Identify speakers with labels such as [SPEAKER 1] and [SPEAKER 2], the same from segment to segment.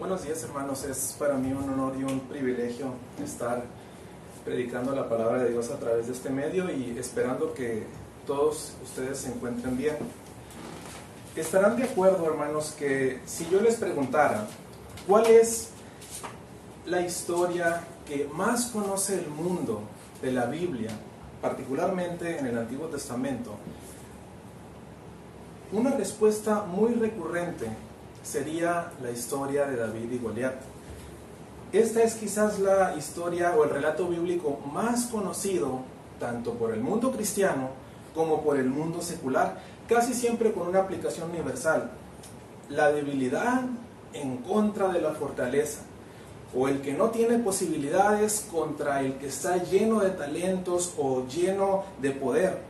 [SPEAKER 1] Buenos días hermanos, es para mí un honor y un privilegio estar predicando la palabra de Dios a través de este medio y esperando que todos ustedes se encuentren bien. Estarán de acuerdo hermanos que si yo les preguntara cuál es la historia que más conoce el mundo de la Biblia, particularmente en el Antiguo Testamento, una respuesta muy recurrente sería la historia de David y Goliat. Esta es quizás la historia o el relato bíblico más conocido tanto por el mundo cristiano como por el mundo secular, casi siempre con una aplicación universal. La debilidad en contra de la fortaleza, o el que no tiene posibilidades contra el que está lleno de talentos o lleno de poder.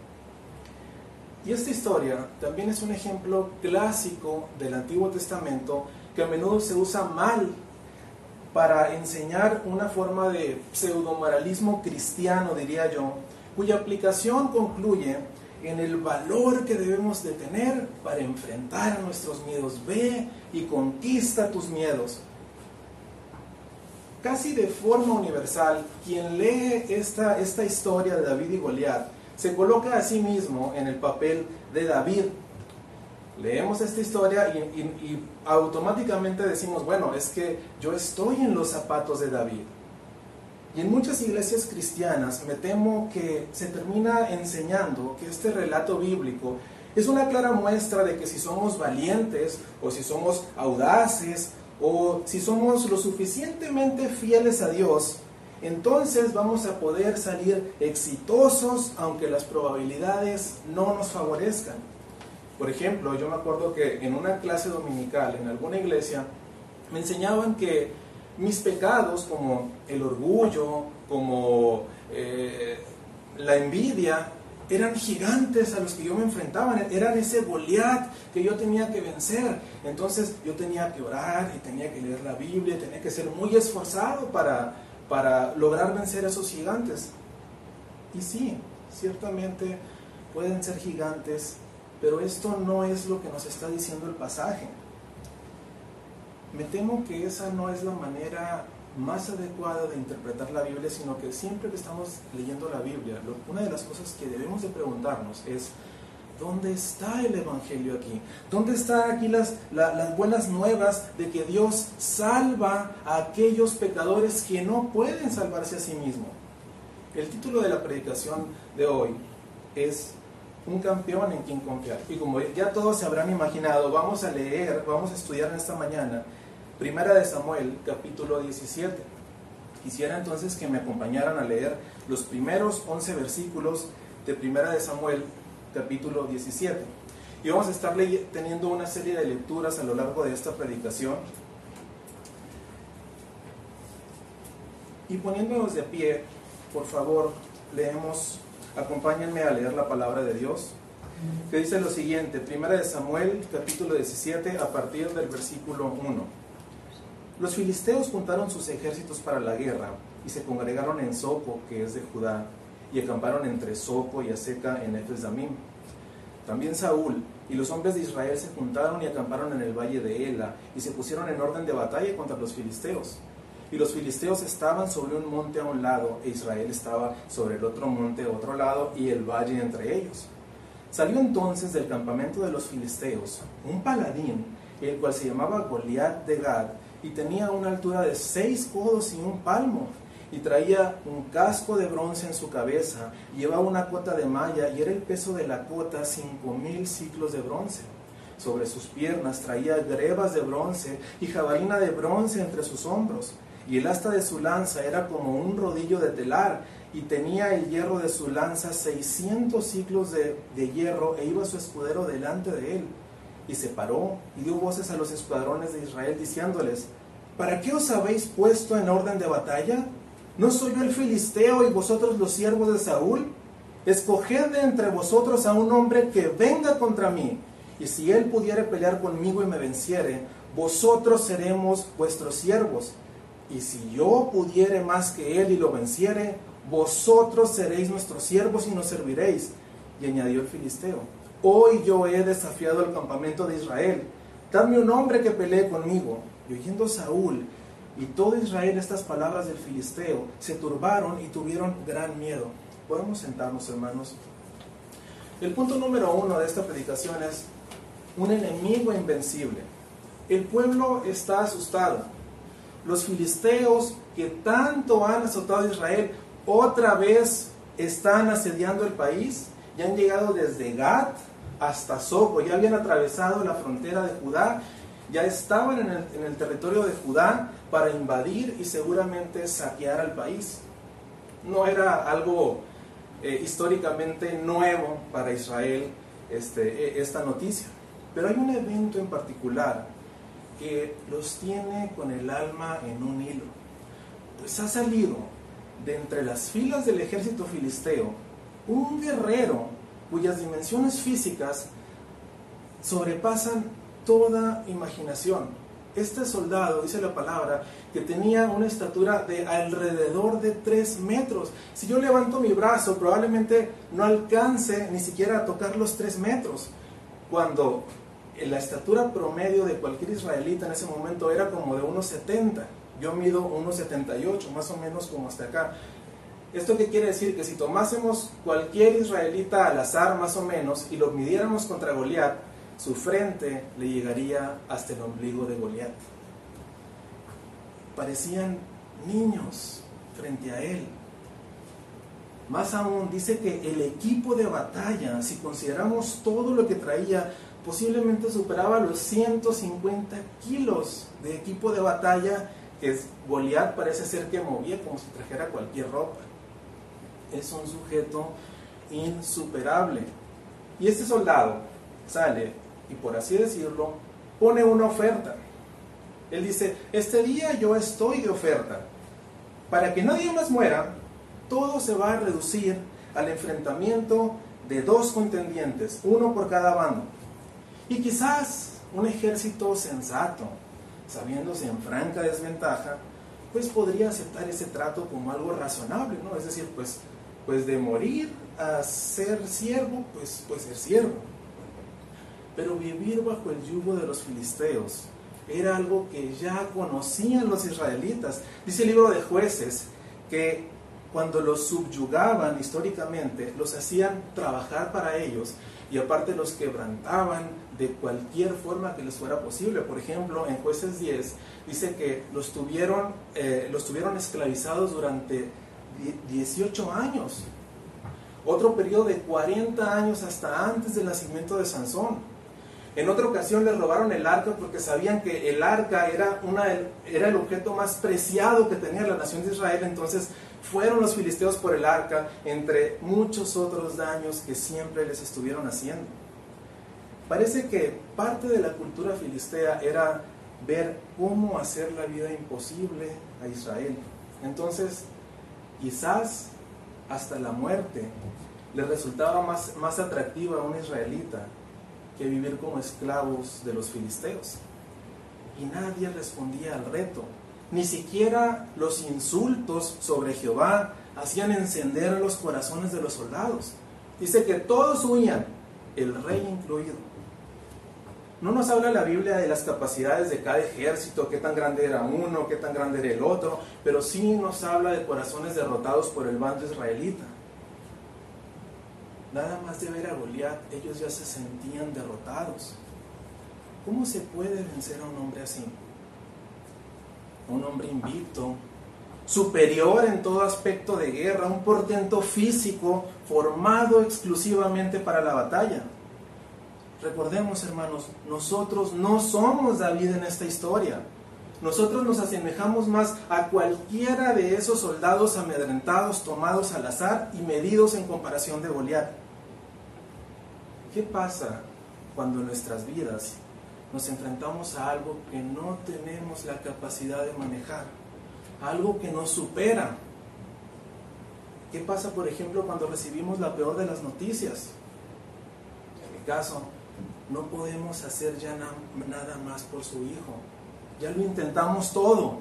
[SPEAKER 1] Y esta historia también es un ejemplo clásico del Antiguo Testamento que a menudo se usa mal para enseñar una forma de pseudomoralismo cristiano, diría yo, cuya aplicación concluye en el valor que debemos de tener para enfrentar nuestros miedos. Ve y conquista tus miedos. Casi de forma universal, quien lee esta, esta historia de David y Goliat se coloca a sí mismo en el papel de David. Leemos esta historia y, automáticamente decimos, bueno, es que yo estoy en los zapatos de David. Y en muchas iglesias cristianas me temo que se termina enseñando que este relato bíblico es una clara muestra de que si somos valientes o si somos audaces o si somos lo suficientemente fieles a Dios, entonces vamos a poder salir exitosos aunque las probabilidades no nos favorezcan. Por ejemplo, yo me acuerdo que en una clase dominical en alguna iglesia me enseñaban que mis pecados como el orgullo, como eh, la envidia, eran gigantes a los que yo me enfrentaba, eran ese Goliat que yo tenía que vencer. Entonces yo tenía que orar y tenía que leer la Biblia, tenía que ser muy esforzado para, para lograr vencer a esos gigantes. Y sí, ciertamente pueden ser gigantes, pero esto no es lo que nos está diciendo el pasaje. Me temo que esa no es la manera más adecuada de interpretar la Biblia, sino que siempre que estamos leyendo la Biblia, una de las cosas que debemos de preguntarnos es, ¿Dónde está el Evangelio aquí? ¿Dónde están aquí las, buenas nuevas de que Dios salva a aquellos pecadores que no pueden salvarse a sí mismos? El título de la predicación de hoy es Un campeón en quien confiar. Y como ya todos se habrán imaginado, vamos a leer, vamos a estudiar en esta mañana Primera de Samuel, capítulo 17. Quisiera entonces que me acompañaran a leer los primeros 11 versículos de Primera de Samuel, capítulo 17. Y vamos a estar teniendo una serie de lecturas a lo largo de esta predicación. Y poniéndonos de pie, por favor, leemos, acompáñenme a leer la palabra de Dios, que dice lo siguiente, Primera de Samuel, capítulo 17, a partir del versículo 1. Los filisteos juntaron sus ejércitos para la guerra y se congregaron en Soco, que es de Judá, y acamparon entre Soco y Aseca en Efes Damim. También Saúl y los hombres de Israel se juntaron y acamparon en el valle de Ela y se pusieron en orden de batalla contra los filisteos. Y los filisteos estaban sobre un monte a un lado e Israel estaba sobre el otro monte a otro lado y el valle entre ellos. Salió entonces del campamento de los filisteos un paladín, el cual se llamaba Goliat de Gad, y tenía una altura de seis codos y un palmo, y traía un casco de bronce en su cabeza, llevaba una cota de malla y era el peso de la cota cinco mil ciclos de bronce. Sobre sus piernas traía grebas de bronce y jabalina de bronce entre sus hombros, y el asta de su lanza era como un rodillo de telar, y tenía el hierro de su lanza seiscientos ciclos de, de hierro, e iba su escudero delante de él. Y se paró y dio voces a los escuadrones de Israel diciéndoles, ¿para qué os habéis puesto en orden de batalla? ¿No soy yo el filisteo y vosotros los siervos de Saúl? Escoged de entre vosotros a un hombre que venga contra mí, y si él pudiere pelear conmigo y me venciere, vosotros seremos vuestros siervos. Y si yo pudiere más que él y lo venciere, vosotros seréis nuestros siervos y nos serviréis. Y añadió el filisteo, hoy yo he desafiado el campamento de Israel, dadme un hombre que pelee conmigo. Y oyendo Saúl y todo Israel estas palabras del filisteo, se turbaron y tuvieron gran miedo. Podemos sentarnos, hermanos. El punto número uno de esta predicación es un enemigo invencible. El pueblo está asustado. Los filisteos que tanto han azotado a Israel otra vez están asediando el país. Ya han llegado desde Gat hasta Soco. Ya habían atravesado la frontera de Judá. Ya estaban en el, territorio de Judá para invadir y seguramente saquear al país. No era algo eh, históricamente nuevo para Israel este, e, esta noticia. Pero hay un evento en particular que los tiene con el alma en un hilo. Pues ha salido de entre las filas del ejército filisteo un guerrero cuyas dimensiones físicas sobrepasan toda imaginación este soldado, dice la palabra, que tenía una estatura de alrededor de 3 metros. Si yo levanto mi brazo, probablemente no alcance ni siquiera a tocar los 3 metros. Cuando la estatura promedio de cualquier israelita en ese momento era como de 1,70. Yo mido 1,78, más o menos como hasta acá. ¿Esto qué quiere decir? Que si tomásemos cualquier israelita al azar, más o menos, y lo midiéramos contra Goliat, su frente le llegaría hasta el ombligo de Goliat. Parecían niños frente a él. Más aún, dice que el equipo de batalla, si consideramos todo lo que traía, posiblemente superaba los 150 kilos de equipo de batalla que Goliat parece ser que movía como si trajera cualquier ropa. Es un sujeto insuperable. Y este soldado sale y por así decirlo, pone una oferta. Él dice, este día yo estoy de oferta. Para que nadie más muera, todo se va a reducir al enfrentamiento de dos contendientes, uno por cada bando. Y quizás un ejército sensato, sabiéndose en franca desventaja, pues podría aceptar ese trato como algo razonable, ¿no? Es decir, pues, pues de morir a ser siervo, pues, pues ser siervo. Pero vivir bajo el yugo de los filisteos era algo que ya conocían los israelitas. Dice el libro de jueces que cuando los subyugaban históricamente, los hacían trabajar para ellos y aparte los quebrantaban de cualquier forma que les fuera posible. Por ejemplo, en jueces 10 dice que los tuvieron, eh, los tuvieron esclavizados durante 18 años. Otro periodo de 40 años hasta antes del nacimiento de Sansón. En otra ocasión les robaron el arca porque sabían que el arca era, una, era el objeto más preciado que tenía la nación de Israel. Entonces fueron los filisteos por el arca, entre muchos otros daños que siempre les estuvieron haciendo. Parece que parte de la cultura filistea era ver cómo hacer la vida imposible a Israel. Entonces, quizás hasta la muerte le resultaba más, más atractiva a un israelita que vivir como esclavos de los filisteos. Y nadie respondía al reto. Ni siquiera los insultos sobre Jehová hacían encender los corazones de los soldados. Dice que todos huían, el rey incluido. No nos habla la Biblia de las capacidades de cada ejército, qué tan grande era uno, qué tan grande era el otro, pero sí nos habla de corazones derrotados por el bando israelita. Nada más de ver a Goliat, ellos ya se sentían derrotados. ¿Cómo se puede vencer a un hombre así? Un hombre invicto, superior en todo aspecto de guerra, un portento físico formado exclusivamente para la batalla. Recordemos, hermanos, nosotros no somos David en esta historia. Nosotros nos asemejamos más a cualquiera de esos soldados amedrentados, tomados al azar y medidos en comparación de Goliat. ¿Qué pasa cuando en nuestras vidas nos enfrentamos a algo que no tenemos la capacidad de manejar? Algo que nos supera. ¿Qué pasa, por ejemplo, cuando recibimos la peor de las noticias? En mi caso, no podemos hacer ya nada más por su hijo. Ya lo intentamos todo.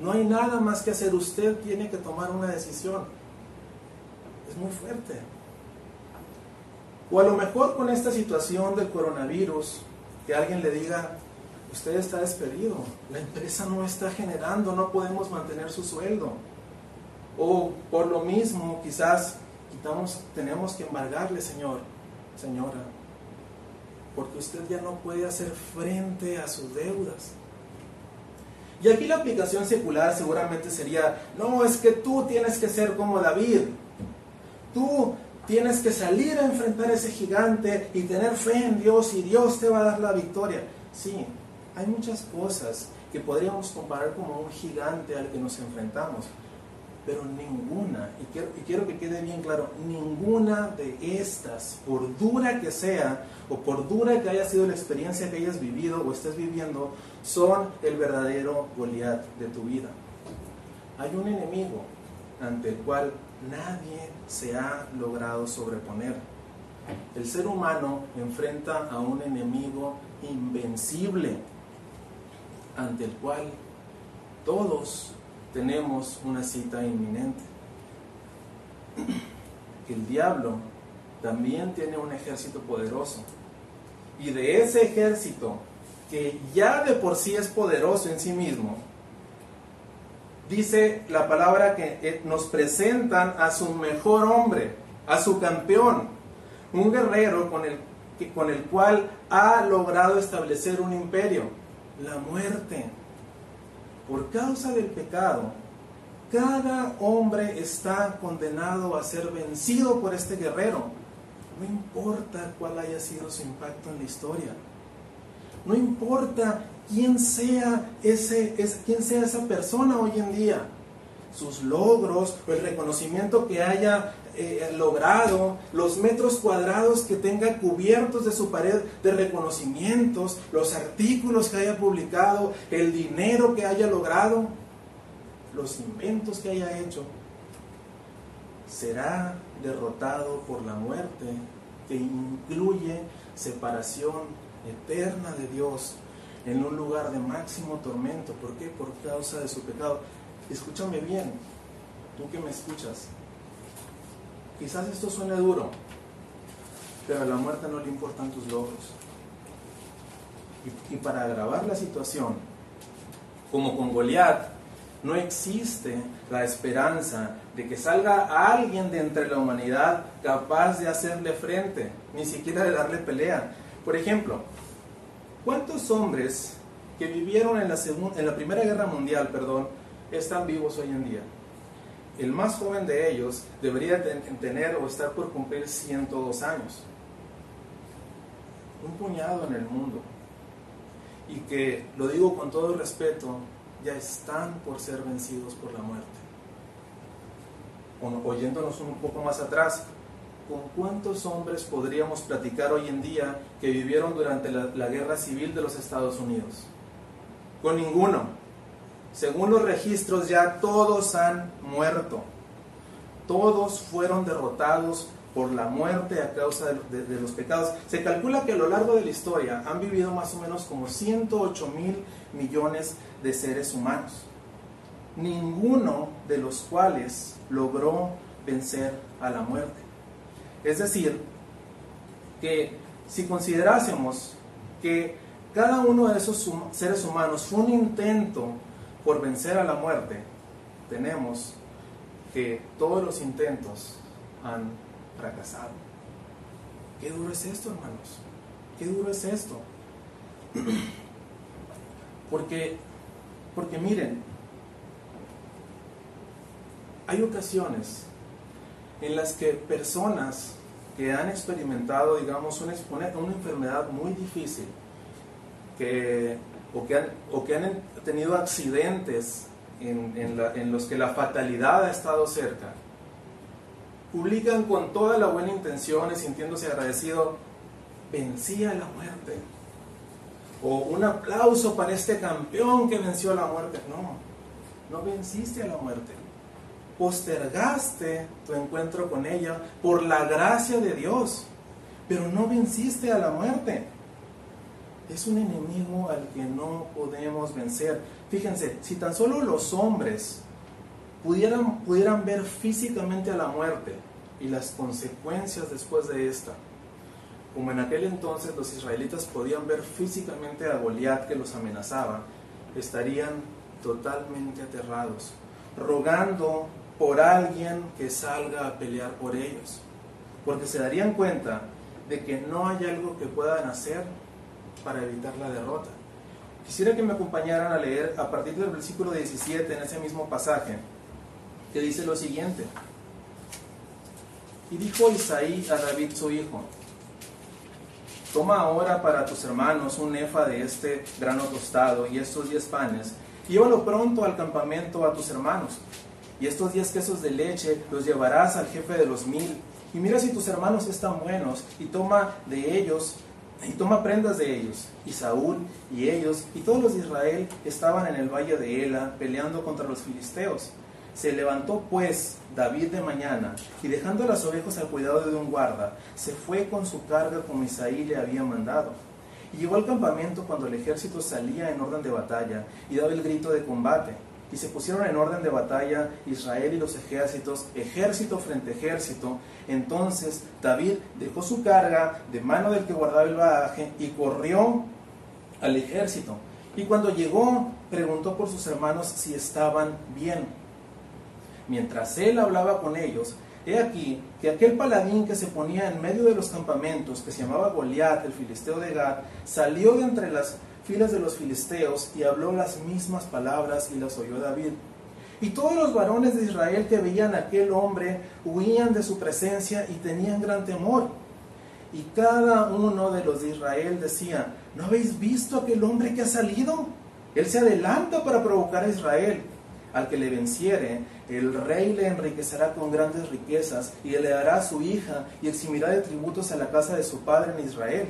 [SPEAKER 1] No hay nada más que hacer. Usted tiene que tomar una decisión. Es muy fuerte. O a lo mejor con esta situación del coronavirus, que alguien le diga, usted está despedido, la empresa no está generando, no podemos mantener su sueldo. O por lo mismo, quizás tenemos que embargarle, Señor, señora, porque usted ya no puede hacer frente a sus deudas. Y aquí la aplicación secular seguramente sería, no, es que tú tienes que ser como David. Tú tienes que salir a enfrentar a ese gigante y tener fe en Dios y Dios te va a dar la victoria. Sí, hay muchas cosas que podríamos comparar como un gigante al que nos enfrentamos, pero ninguna, y quiero, y quiero, que quede bien claro, ninguna de estas, por dura que sea, o por dura que haya sido la experiencia que hayas vivido o estés viviendo, son el verdadero Goliat de tu vida. Hay un enemigo ante el cual nadie se ha logrado sobreponer. El ser humano enfrenta a un enemigo invencible ante el cual todos tenemos una cita inminente. El diablo también tiene un ejército poderoso. Y de ese ejército, que ya de por sí es poderoso en sí mismo, dice la palabra que eh, nos presentan a su mejor hombre, a su campeón, un guerrero con el, con el cual ha logrado establecer un imperio, la muerte. Por causa del pecado, cada hombre está condenado a ser vencido por este guerrero, no importa cuál haya sido su impacto en la historia. No importa quién sea, ese, es, quién sea esa persona hoy en día, sus logros el reconocimiento que haya eh, logrado, los metros cuadrados que tenga cubiertos de su pared de reconocimientos, los artículos que haya publicado, el dinero que haya logrado, los inventos que haya hecho, será derrotado por la muerte que incluye separación eterna de Dios en un lugar de máximo tormento. ¿Por qué? Por causa de su pecado. Escúchame bien, tú que me escuchas. Quizás esto suene duro, pero a la muerte no le importan tus logros. Y, y para agravar la situación, como con Goliat, no existe la esperanza de que salga alguien de entre la humanidad capaz de hacerle frente, ni siquiera de darle pelea. Por ejemplo, ¿cuántos hombres que vivieron en la, Primera Guerra Mundial, perdón, están vivos hoy en día? El más joven de ellos debería tener o estar por cumplir 102 años. Un puñado en el mundo. Y que, lo digo con todo respeto, ya están por ser vencidos por la muerte. oyéndonos un poco más atrás, ¿con cuántos hombres podríamos platicar hoy en día que vivieron durante la, guerra civil de los Estados Unidos? Con ninguno. Según los registros ya todos han muerto. Todos fueron derrotados por la muerte a causa de, los pecados. Se calcula que a lo largo de la historia han vivido más o menos como 108 mil millones de seres humanos, ninguno de los cuales logró vencer a la muerte. Es decir, que si considerásemos que cada uno de esos seres humanos fue un intento por vencer a la muerte, tenemos que todos los intentos han fracasado. Qué duro es esto, hermanos. Qué duro es esto. Porque, porque miren, hay ocasiones en las que personas que han experimentado, digamos, una, enfermedad muy difícil, que, o, que han, tenido accidentes en, en, los que la fatalidad ha estado cerca, publican con toda la buena intención y sintiéndose agradecido, vencía la muerte. O un aplauso para este campeón que venció a la muerte. No, no venciste a la muerte postergaste tu encuentro con ella por la gracia de Dios, pero no venciste a la muerte. Es un enemigo al que no podemos vencer. Fíjense, si tan solo los hombres pudieran, pudieran ver físicamente a la muerte y las consecuencias después de esta, como en aquel entonces los israelitas podían ver físicamente a Goliat que los amenazaba, estarían totalmente aterrados, rogando por alguien que salga a pelear por ellos, porque se darían cuenta de que no hay algo que puedan hacer para evitar la derrota. Quisiera que me acompañaran a leer a partir del versículo 17 en ese mismo pasaje, que dice lo siguiente. Y dijo Isaí a David su hijo, toma ahora para tus hermanos un efa de este grano tostado y estos diez panes, llévalo pronto al campamento a tus hermanos, y estos diez quesos de leche los llevarás al jefe de los mil, y mira si tus hermanos están buenos, y toma de ellos y toma prendas de ellos. Y Saúl y ellos y todos los de Israel estaban en el valle de Ela peleando contra los filisteos. Se levantó pues David de mañana y dejando las ovejas al cuidado de un guarda, se fue con su carga como Isaí le había mandado. Y llegó al campamento cuando el ejército salía en orden de batalla y daba el grito de combate. Y se pusieron en orden de batalla Israel y los ejércitos, ejército frente ejército. Entonces David dejó su carga de mano del que guardaba el bagaje y corrió al ejército. Y cuando llegó, preguntó por sus hermanos si estaban bien. Mientras él hablaba con ellos, he aquí que aquel paladín que se ponía en medio de los campamentos, que se llamaba Goliat, el filisteo de Gad, salió de entre las filas de los filisteos y habló las mismas palabras y las oyó David. Y todos los varones de Israel que veían a aquel hombre huían de su presencia y tenían gran temor. Y cada uno de los de Israel decía, ¿no habéis visto aquel hombre que ha salido? Él se adelanta para provocar a Israel. Al que le venciere, el rey le enriquecerá con grandes riquezas y le dará a su hija y eximirá de tributos a la casa de su padre en Israel.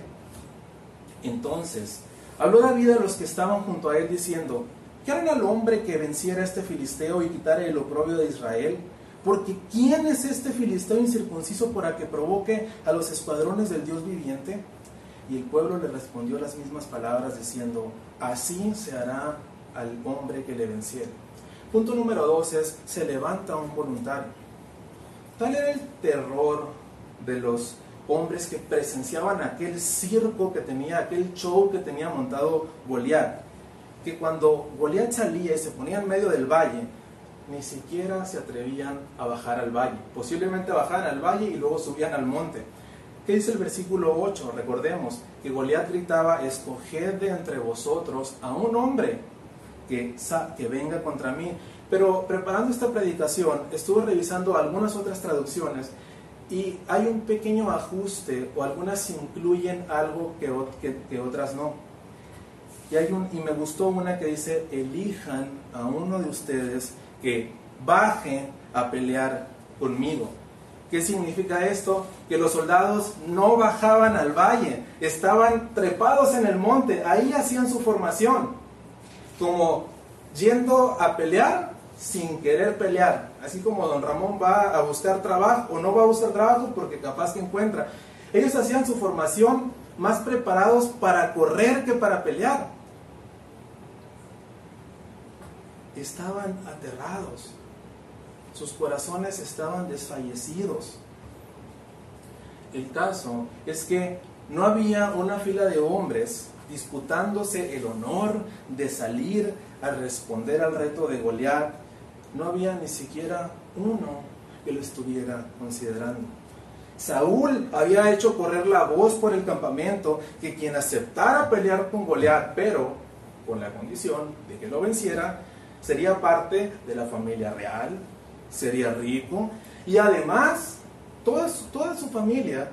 [SPEAKER 1] Entonces Habló David a los que estaban junto a él diciendo, ¿qué harán al hombre que venciera a este filisteo y quitara el oprobio de Israel? Porque ¿quién es este filisteo incircunciso para que provoque a los escuadrones del Dios viviente? Y el pueblo le respondió las mismas palabras diciendo, así se hará al hombre que le venciere. Punto número dos es, se levanta un voluntario. Tal era el terror de los hombres que presenciaban aquel circo que tenía, aquel show que tenía montado Goliat, que cuando Goliat salía y se ponía en medio del valle, ni siquiera se atrevían a bajar al valle. Posiblemente bajaban al valle y luego subían al monte. ¿Qué dice el versículo 8? Recordemos que Goliat gritaba, escoged de entre vosotros a un hombre que, que venga contra mí. Pero preparando esta predicación, estuve revisando algunas otras traducciones y hay un pequeño ajuste o algunas incluyen algo que, que, otras no. Y, hay un, y me gustó una que dice, elijan a uno de ustedes que baje a pelear conmigo. ¿Qué significa esto? Que los soldados no bajaban al valle, estaban trepados en el monte, ahí hacían su formación, como yendo a pelear sin querer pelear. Así como don Ramón va a buscar trabajo o no va a buscar trabajo porque capaz que encuentra. Ellos hacían su formación más preparados para correr que para pelear. Estaban aterrados. Sus corazones estaban desfallecidos. El caso es que no había una fila de hombres disputándose el honor de salir a responder al reto de Goliat no había ni siquiera uno que lo estuviera considerando. Saúl había hecho correr la voz por el campamento que quien aceptara pelear con Goliat, pero con la condición de que lo venciera, sería parte de la familia real, sería rico y además toda su, toda su familia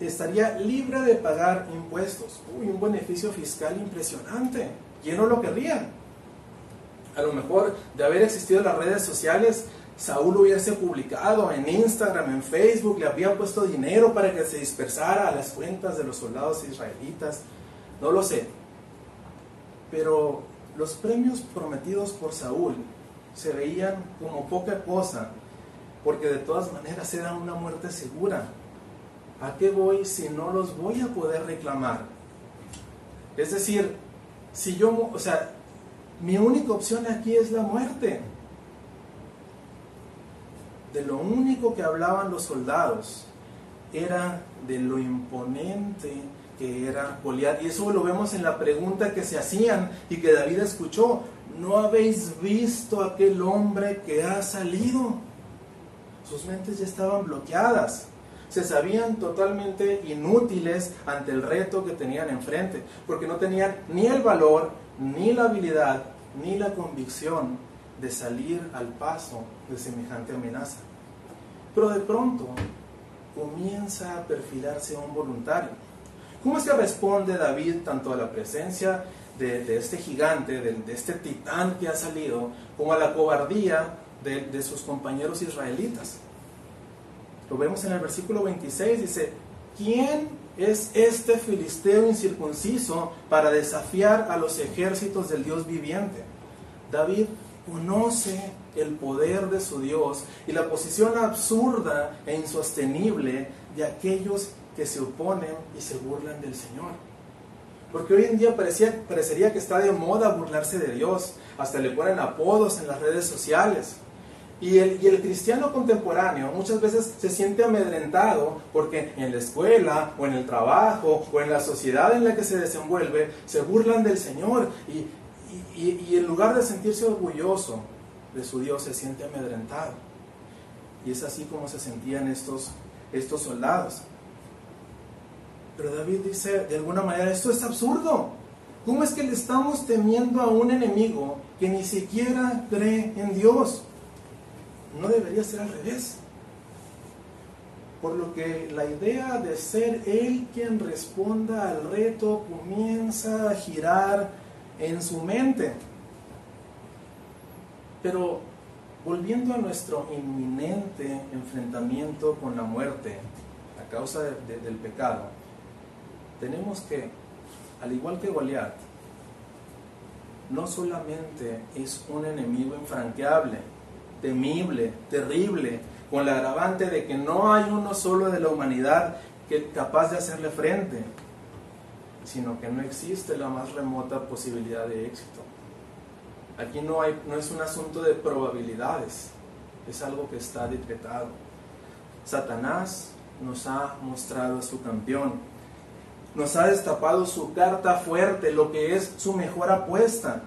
[SPEAKER 1] estaría libre de pagar impuestos. Uy, un beneficio fiscal impresionante. ¿Quién no lo querría? A lo mejor de haber existido las redes sociales, Saúl hubiese publicado en Instagram, en Facebook, le había puesto dinero para que se dispersara a las cuentas de los soldados israelitas, no lo sé. Pero los premios prometidos por Saúl se veían como poca cosa, porque de todas maneras era una muerte segura. ¿A qué voy si no los voy a poder reclamar? Es decir, si yo, o sea, mi única opción aquí es la muerte. De lo único que hablaban los soldados era de lo imponente que era Goliat. Y eso lo vemos en la pregunta que se hacían y que David escuchó. ¿No habéis visto aquel hombre que ha salido? Sus mentes ya estaban bloqueadas. Se sabían totalmente inútiles ante el reto que tenían enfrente, porque no tenían ni el valor, ni la habilidad, ni la convicción de salir al paso de semejante amenaza. Pero de pronto comienza a perfilarse un voluntario. ¿Cómo es que responde David tanto a la presencia de, este gigante, de, este titán que ha salido, como a la cobardía de, de sus compañeros israelitas? Lo vemos en el versículo 26, dice, ¿quién es este filisteo incircunciso para desafiar a los ejércitos del Dios viviente? David conoce el poder de su Dios y la posición absurda e insostenible de aquellos que se oponen y se burlan del Señor. Porque hoy en día parecía, parecería que está de moda burlarse de Dios. Hasta le ponen apodos en las redes sociales. Y el, y cristiano contemporáneo muchas veces se siente amedrentado porque en la escuela o en el trabajo o en la sociedad en la que se desenvuelve se burlan del Señor y, y, en lugar de sentirse orgulloso de su Dios, se siente amedrentado. Y es así como se sentían estos, estos soldados. Pero David dice, de alguna manera, esto es absurdo. ¿Cómo es que le estamos temiendo a un enemigo que ni siquiera cree en Dios? No debería ser al revés. Por lo que la idea de ser Él quien responda al reto comienza a girar en su mente. Pero volviendo a nuestro inminente enfrentamiento con la muerte a causa del pecado, tenemos que, al igual que Goliat, no solamente es un enemigo infranqueable, temible, terrible, con la agravante de que no hay uno solo de la humanidad que capaz de hacerle frente, sino que no existe la más remota posibilidad de éxito. Aquí no, hay, no es un asunto de probabilidades, es algo que está decretado. Satanás nos ha mostrado a su campeón, nos ha destapado su carta fuerte, lo que es su mejor apuesta.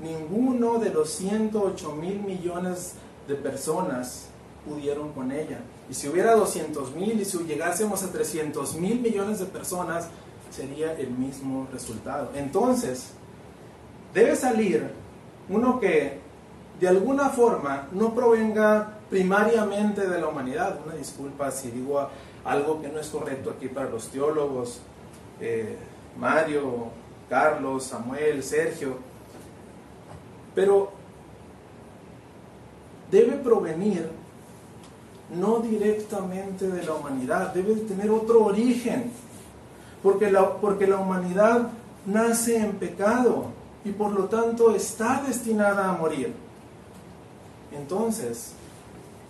[SPEAKER 1] Ninguno de los 108 mil millones de personas pudieron con ella. Y si hubiera 200 mil y si llegásemos a 300 mil millones de personas, sería el mismo resultado. Entonces, debe salir uno que de alguna forma no provenga primariamente de la humanidad. Una disculpa si digo algo que no es correcto aquí para los teólogos, eh, Mario, Carlos, Samuel, Sergio, pero debe provenir no directamente de la humanidad, debe tener otro origen porque la, porque la humanidad nace en pecado y por lo tanto está destinada a morir. Entonces,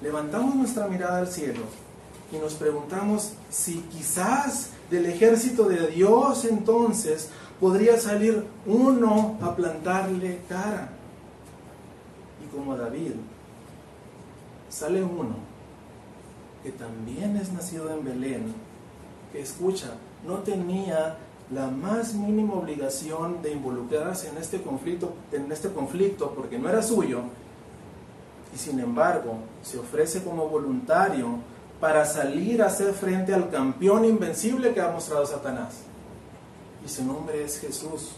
[SPEAKER 1] levantamos nuestra mirada al cielo y nos preguntamos si quizás del ejército de Dios entonces podría salir uno a plantarle cara. Como David, sale uno que también es nacido en Belén, que escucha, no tenía la más mínima obligación de involucrarse en este conflicto, en este conflicto porque no era suyo, y sin embargo se ofrece como voluntario para salir a hacer frente al campeón invencible que ha mostrado Satanás. Y su nombre es Jesús,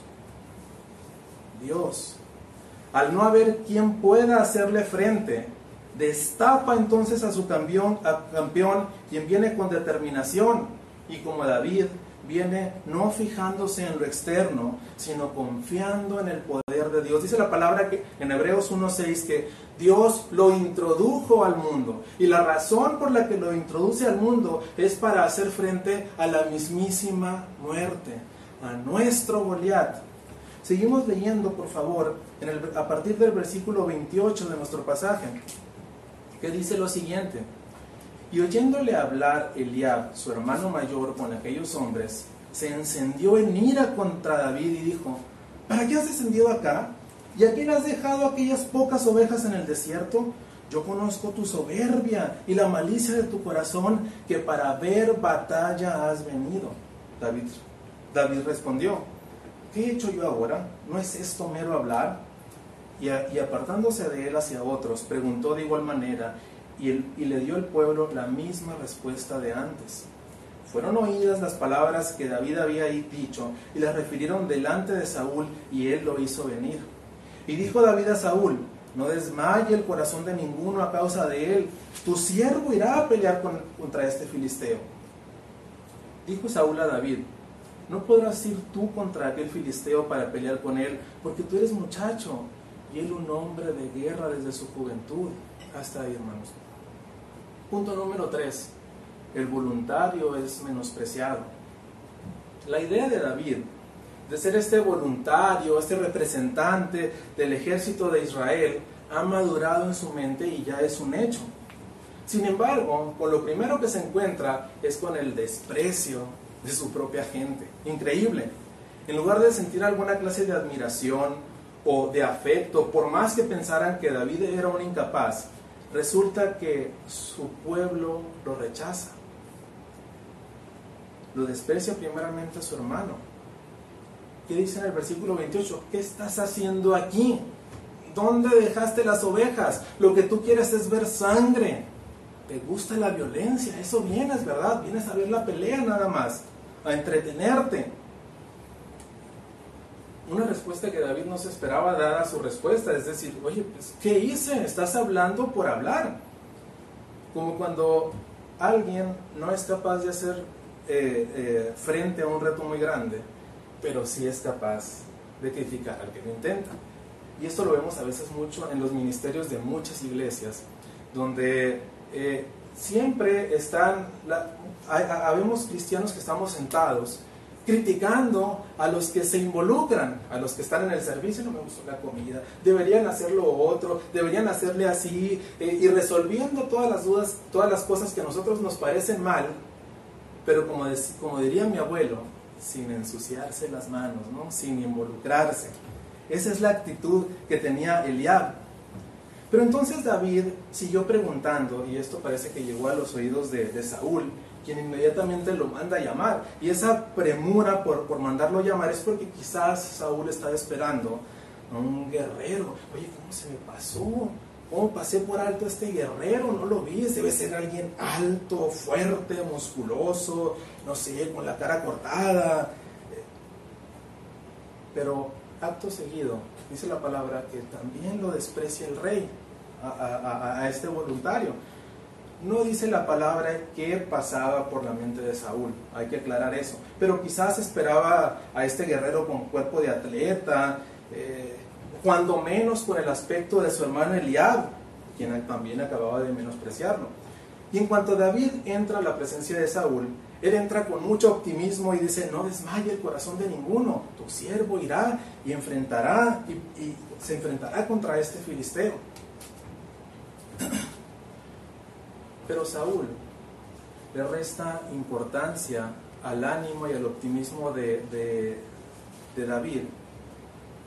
[SPEAKER 1] Dios. Al no haber quien pueda hacerle frente, destapa entonces a su campeón, campeón quien viene con determinación y como David viene no fijándose en lo externo, sino confiando en el poder de Dios. Dice la palabra que en Hebreos 1.6 que Dios lo introdujo al mundo. Y la razón por la que lo introduce al mundo es para hacer frente a la mismísima muerte, a nuestro Goliat. Seguimos leyendo, por favor, a partir del versículo 28 de nuestro pasaje, que dice lo siguiente. Y oyéndole hablar Eliab, su hermano mayor, con aquellos hombres, se encendió en ira contra David y dijo, ¿para qué has descendido acá? ¿Y a quién has dejado aquellas pocas ovejas en el desierto? Yo conozco tu soberbia y la malicia de tu corazón, que para ver batalla has venido. David, David respondió, ¿qué he hecho yo ahora? ¿No es esto mero hablar? Y, apartándose de él hacia otros, preguntó de igual manera, y, le dio el pueblo la misma respuesta de antes. Fueron oídas las palabras que David había dicho y las refirieron delante de Saúl y él lo hizo venir. Y dijo David a Saúl, no desmaye el corazón de ninguno a causa de él, tu siervo irá a pelear contra este filisteo. Dijo Saúl a David, no podrás ir tú contra aquel filisteo para pelear con él, porque tú eres muchacho y él un hombre de guerra desde su juventud. Hasta ahí, hermanos. Punto número 3 el voluntario es menospreciado. La idea de David de ser este voluntario, este representante del ejército de Israel, ha madurado en su mente y ya es un hecho. Sin embargo, con lo primero que se encuentra es con el desprecio de su propia gente. Increíble. En lugar de sentir alguna clase de admiración o de afecto, por más que pensaran que David era un incapaz, resulta que su pueblo lo rechaza lo desprecia primeramente a su hermano. ¿Qué dice en el versículo 28? ¿Qué estás haciendo aquí? ¿Dónde dejaste las ovejas? Lo que tú quieres es ver sangre. Te gusta la violencia, eso vienes, ¿verdad? Vienes a ver la pelea nada más, a entretenerte. Una respuesta que David no se esperaba dar a su respuesta, es decir, oye, pues, ¿qué hice? Estás hablando por hablar. Como cuando alguien no es capaz de hacer eh, eh, frente a un reto muy grande, pero sí es capaz de criticar al que lo intenta. Y esto lo vemos a veces mucho en los ministerios de muchas iglesias, donde eh, siempre están, habemos cristianos que estamos sentados criticando a los que se involucran, a los que están en el servicio, no me gustó la comida, deberían hacerlo otro, deberían hacerle así, y resolviendo todas las dudas, todas las cosas que a nosotros nos parecen mal, pero como, como diría mi abuelo, sin ensuciarse las manos, ¿no? sin involucrarse. Esa es la actitud que tenía Eliab. Pero entonces David siguió preguntando, y esto parece que llegó a los oídos de, Saúl, quien inmediatamente lo manda a llamar. Y esa premura por, por mandarlo llamar es porque quizás Saúl estaba esperando a un guerrero. Oye, ¿cómo se me pasó? ¿Cómo pasé por alto a este guerrero? No lo vi, debe ser alguien alto, fuerte, musculoso, no sé, con la cara cortada. Pero acto seguido, dice la palabra que también lo desprecia el rey a, este voluntario. No dice la palabra que pasaba por la mente de Saúl, hay que aclarar eso. Pero quizás esperaba a este guerrero con cuerpo de atleta, eh, cuando menos con el aspecto de su hermano Eliab, quien también acababa de menospreciarlo. Y en cuanto David entra a la presencia de Saúl, él entra con mucho optimismo y dice, no desmaye el corazón de ninguno, tu siervo irá y enfrentará y, y se enfrentará contra este filisteo. Pero Saúl le resta importancia al ánimo y al optimismo de, de, de David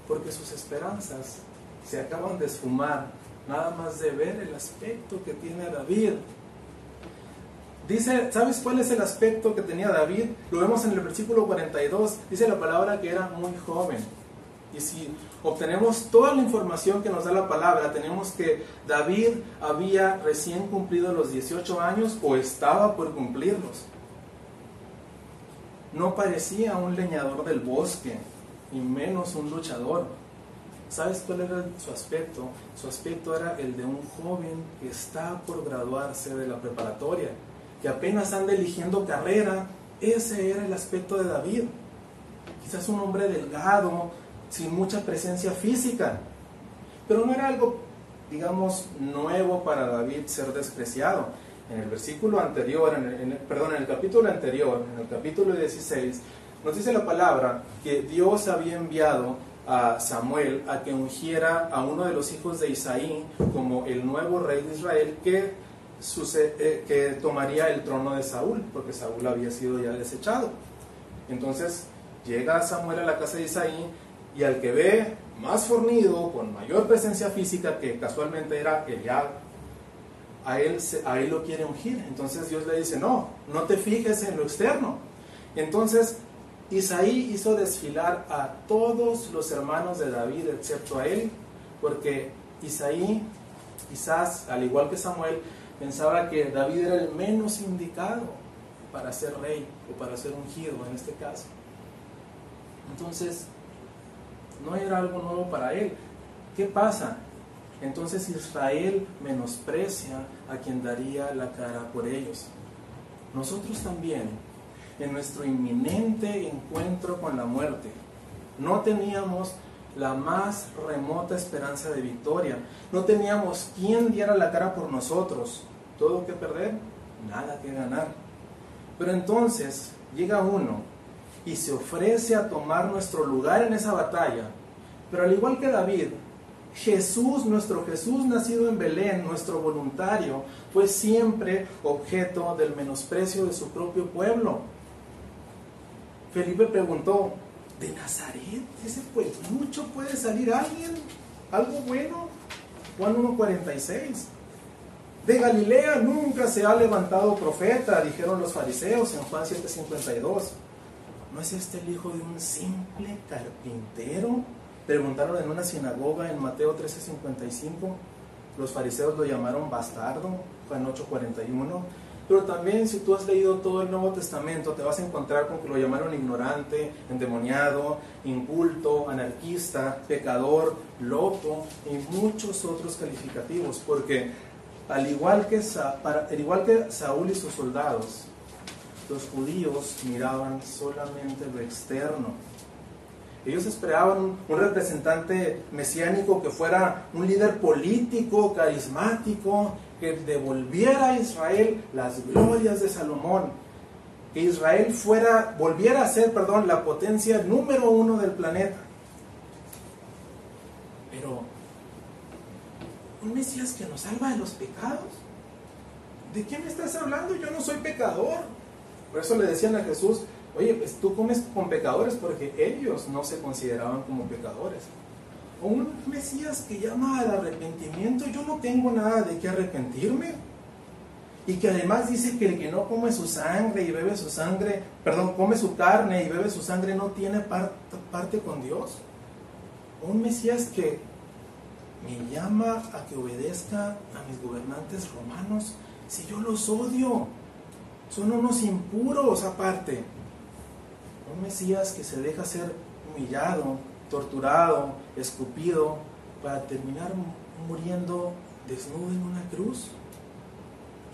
[SPEAKER 1] porque sus esperanzas se acaban de esfumar nada más de ver el aspecto que tiene David. Dice, ¿sabes cuál es el aspecto que tenía David? Lo vemos en el versículo 42, dice la palabra que era muy joven. Y si obtenemos toda la información que nos da la palabra, tenemos que David había recién cumplido los 18 años o estaba por cumplirlos. No parecía un leñador del bosque, y menos un luchador. ¿Sabes cuál era su aspecto? Su aspecto era el de un joven que está por graduarse de la preparatoria, que apenas anda eligiendo carrera. Ese era el aspecto de David. Quizás un hombre delgado, sin mucha presencia física. Pero no era algo, digamos, nuevo para David ser despreciado. En el versículo anterior, en perdón, en el capítulo anterior, en el capítulo 16, nos dice la palabra que Dios había enviado a Samuel a que ungiera a uno de los hijos de Isaí como el nuevo rey de Israel que, eh, que tomaría el trono de Saúl, porque Saúl había sido ya desechado. Entonces llega Samuel a la casa de Isaí y al que ve más fornido, con mayor presencia física, que casualmente era Eliab, a él, a él lo quiere ungir. Entonces Dios le dice, no, no te fijes en lo externo. Entonces Isaí hizo desfilar a todos los hermanos de David, excepto a él, porque Isaí, quizás, al igual que Samuel, pensaba que David era el menos indicado para ser rey o para ser ungido en este caso. Entonces, no era algo nuevo para él. ¿Qué pasa? Entonces Israel menosprecia a quien daría la cara por ellos. Nosotros también, en nuestro inminente encuentro con la muerte, no teníamos la más remota esperanza de victoria. No teníamos quien diera la cara por nosotros. Todo que perder, nada que ganar. Pero entonces llega uno y se ofrece a tomar nuestro lugar en esa batalla. Pero al igual que David, Jesús, nuestro Jesús nacido en Belén, nuestro voluntario, fue siempre objeto del menosprecio de su propio pueblo. Felipe preguntó, ¿de Nazaret, ese mucho puede salir alguien? ¿Algo bueno? Juan 1.46. De Galilea nunca se ha levantado profeta, dijeron los fariseos en Juan 7.52. ¿No es este el hijo de un simple carpintero? Preguntaron en una sinagoga en Mateo 13:55. Los fariseos lo llamaron bastardo, Juan 8:41. Pero también si tú has leído todo el Nuevo Testamento, te vas a encontrar con que lo llamaron ignorante, endemoniado, inculto, anarquista, pecador, loco y muchos otros calificativos. Porque al igual que, al igual que Saúl y sus soldados, los judíos miraban solamente lo externo ellos esperaban un, representante mesiánico que fuera un líder político, carismático, que devolviera a Israel las glorias de Salomón. Que Israel fuera, volviera a ser, perdón, la potencia número uno del planeta. Pero, ¿un Mesías que nos salva de los pecados? ¿De quién me estás hablando? Yo no soy pecador. Por eso le decían a Jesús, Oye, pues tú comes con pecadores porque ellos no se consideraban como pecadores. O un Mesías que llama al arrepentimiento, yo no tengo nada de qué arrepentirme. Y que además dice que el que no come su sangre y bebe su sangre, perdón, come su carne y bebe su sangre no tiene parte, parte con Dios. O un Mesías que me llama a que obedezca a mis gobernantes romanos si yo los odio. Son unos impuros aparte un Mesías que se deja ser humillado, torturado, escupido, para terminar muriendo desnudo en una cruz.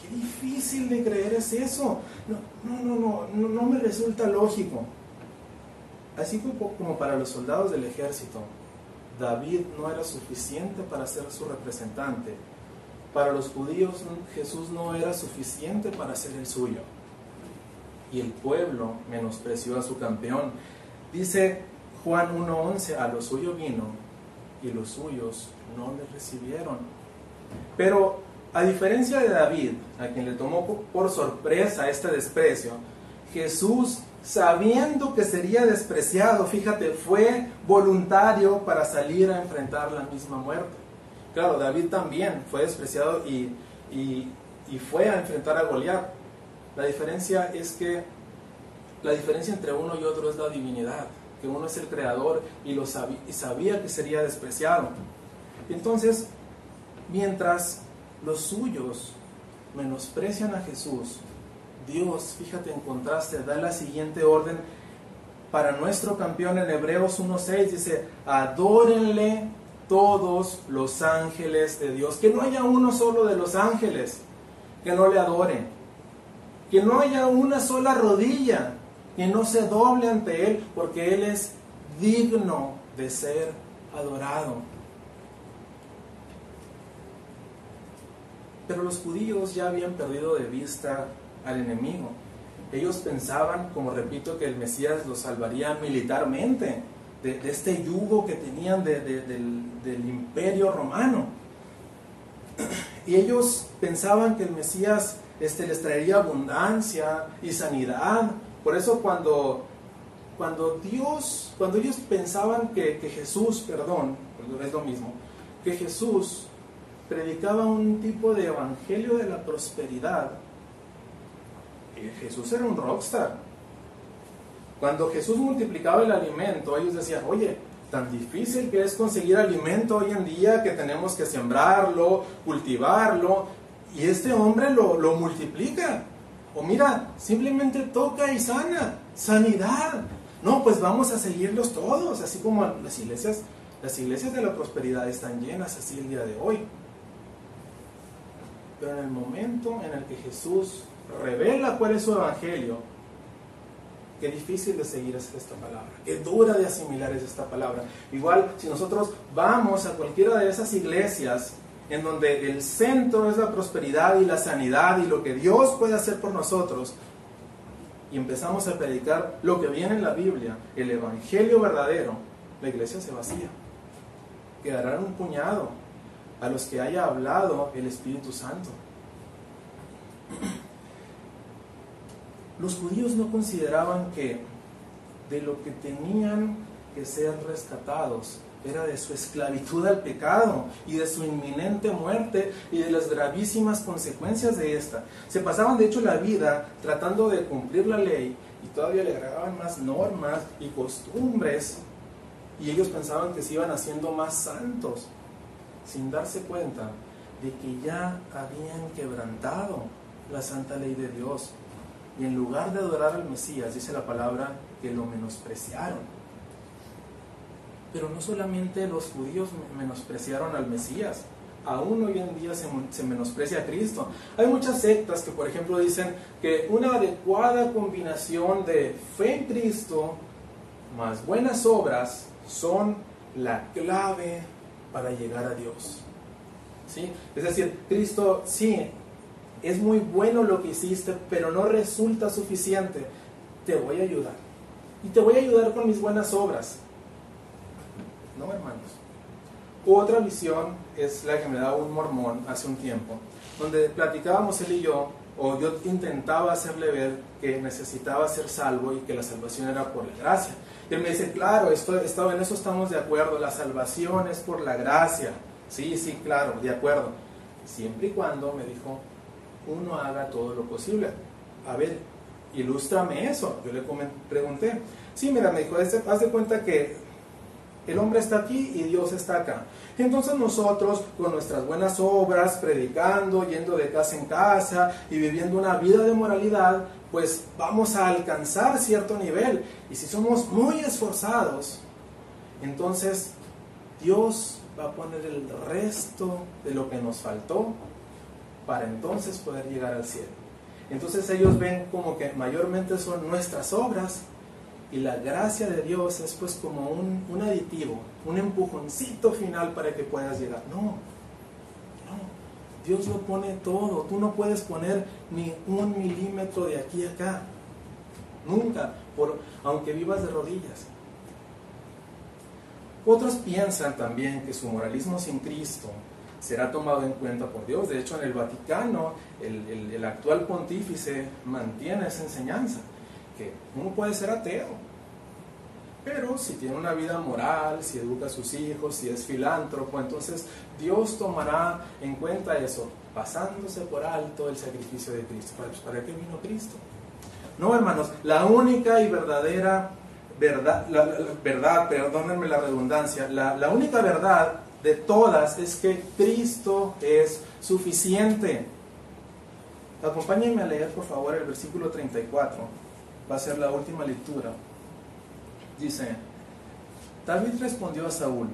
[SPEAKER 1] Qué difícil de creer es eso. No, no, no, no, no, me resulta lógico. Así como para los soldados del ejército, David no era suficiente para ser su representante. Para los judíos Jesús no era suficiente para ser el suyo y el pueblo menospreció a su campeón. Dice Juan 1.11, a lo suyo vino y los suyos no le recibieron. Pero a diferencia de David, a quien le tomó por sorpresa este desprecio, Jesús, sabiendo que sería despreciado, fíjate, fue voluntario para salir a enfrentar la misma muerte. Claro, David también fue despreciado y, y fue a enfrentar a Goliat, la diferencia es que la diferencia entre uno y otro es la divinidad, que uno es el creador y, lo sabía, y sabía que sería despreciado. Entonces, mientras los suyos menosprecian a Jesús, Dios, fíjate en contraste, da la siguiente orden para nuestro campeón en Hebreos 1.6, dice, adórenle todos los ángeles de Dios, que no haya uno solo de los ángeles que no le adoren que no haya una sola rodilla que no se doble ante Él, porque Él es digno de ser adorado. Pero los judíos ya habían perdido de vista al enemigo. Ellos pensaban, como repito, que el Mesías los salvaría militarmente de, este yugo que tenían del, imperio romano. Y ellos pensaban que el Mesías este, les traería abundancia y sanidad. Por eso cuando, cuando Dios, cuando ellos pensaban que, Jesús, perdón, es lo mismo, que Jesús predicaba un tipo de evangelio de la prosperidad. Jesús era un rockstar. Cuando Jesús multiplicaba el alimento, ellos decían, oye, tan difícil que es conseguir alimento hoy en día que tenemos que sembrarlo, cultivarlo, y este hombre lo, lo multiplica. O mira, simplemente toca y sana, sanidad. No, pues vamos a seguirlos todos, así como las iglesias, las iglesias de la prosperidad están llenas así el día de hoy. Pero en el momento en el que Jesús revela cuál es su evangelio, qué difícil de seguir es esta palabra, qué dura de asimilar es esta palabra. Igual, si nosotros vamos a cualquiera de esas iglesias en donde el centro es la prosperidad y la sanidad y lo que Dios puede hacer por nosotros, y empezamos a predicar lo que viene en la Biblia, el Evangelio verdadero, la iglesia se vacía. Quedarán un puñado a los que haya hablado el Espíritu Santo. Los judíos no consideraban que de lo que tenían que ser rescatados era de su esclavitud al pecado y de su inminente muerte y de las gravísimas consecuencias de esta. Se pasaban de hecho la vida tratando de cumplir la ley y todavía le agregaban más normas y costumbres y ellos pensaban que se iban haciendo más santos sin darse cuenta de que ya habían quebrantado la santa ley de Dios y en lugar de adorar al Mesías, dice la palabra, que lo menospreciaron pero no solamente los judíos menospreciaron al Mesías, aún hoy en día se, menosprecia a Cristo. Hay muchas sectas que, por ejemplo, dicen que una adecuada combinación de fe en Cristo más buenas obras son la clave para llegar a Dios. ¿Sí? Es decir, Cristo sí, es muy bueno lo que hiciste, pero no resulta suficiente. Te voy a ayudar. Y te voy a ayudar con mis buenas obras. ¿no, hermanos? Otra visión es la que me da un mormón hace un tiempo, donde platicábamos él y yo, o yo intentaba hacerle ver que necesitaba ser salvo y que la salvación era por la gracia. Y él me dice, claro, esto, esto, en eso estamos de acuerdo, la salvación es por la gracia. Sí, sí, claro, de acuerdo. Siempre y cuando, me dijo, uno haga todo lo posible. A ver, ilústrame eso. Yo le pregunté. Sí, mira, me dijo, haz de cuenta que el hombre está aquí y Dios está acá. Entonces nosotros, con nuestras buenas obras, predicando, yendo de casa en casa y viviendo una vida de moralidad, pues vamos a alcanzar cierto nivel. Y si somos muy esforzados, entonces Dios va a poner el resto de lo que nos faltó para entonces poder llegar al cielo. Entonces ellos ven como que mayormente son nuestras obras y la gracia de Dios es pues como un, aditivo, un empujoncito final para que puedas llegar. No, no. Dios lo pone todo. Tú no puedes poner ni un milímetro de aquí a acá. Nunca, por, aunque vivas de rodillas. Otros piensan también que su moralismo sin Cristo será tomado en cuenta por Dios. De hecho, en el Vaticano, el, el actual pontífice mantiene esa enseñanza uno puede ser ateo, pero si tiene una vida moral, si educa a sus hijos, si es filántropo, entonces Dios tomará en cuenta eso, pasándose por alto el sacrificio de Cristo. ¿Para, qué vino Cristo? No, hermanos, la única y verdadera verdad, la, verdad, perdónenme la redundancia, la, la única verdad de todas es que Cristo es suficiente. Acompáñenme a leer, por favor, el versículo 34 va a ser la última lectura. Dice, David respondió a Saúl,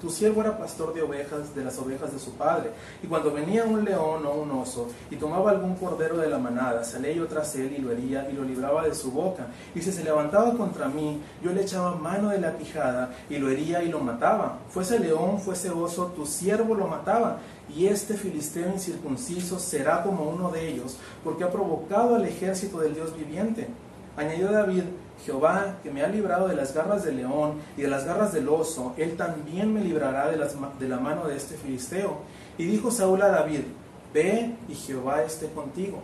[SPEAKER 1] tu siervo era pastor de ovejas, de las ovejas de su padre, y cuando venía un león o un oso y tomaba algún cordero de la manada, salía yo tras él y lo hería y lo libraba de su boca. Y si se levantaba contra mí, yo le echaba mano de la quijada y lo hería y lo mataba. Fuese león, fuese oso, tu siervo lo mataba. Y este filisteo incircunciso será como uno de ellos, porque ha provocado al ejército del Dios viviente. Añadió David, Jehová, que me ha librado de las garras del león y de las garras del oso, él también me librará de, de la mano de este filisteo. Y dijo Saúl a David, ve y Jehová esté contigo.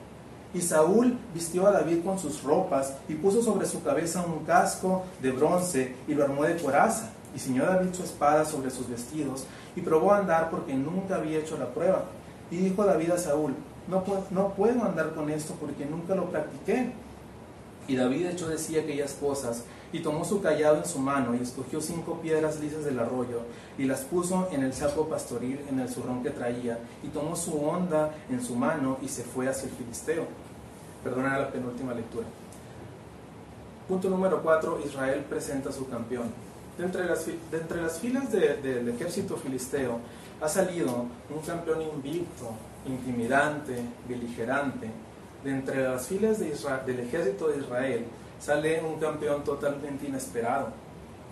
[SPEAKER 1] Y Saúl vistió a David con sus ropas y puso sobre su cabeza un casco de bronce y lo armó de coraza. Y ciñó David su espada sobre sus vestidos y probó a andar porque nunca había hecho la prueba. Y dijo David a Saúl, no, no puedo andar con esto porque nunca lo practiqué. Y David echó de sí aquellas cosas y tomó su callado en su mano y escogió cinco piedras lisas del arroyo y las puso en el saco pastoril en el zurrón que traía y tomó su honda en su mano y se fue hacia el filisteo. Perdona la penúltima lectura. Punto número 4. Israel presenta a su campeón. De entre las, de entre las filas del ejército filisteo ha salido un campeón invicto, intimidante, beligerante. De entre las filas de del ejército de Israel sale un campeón totalmente inesperado.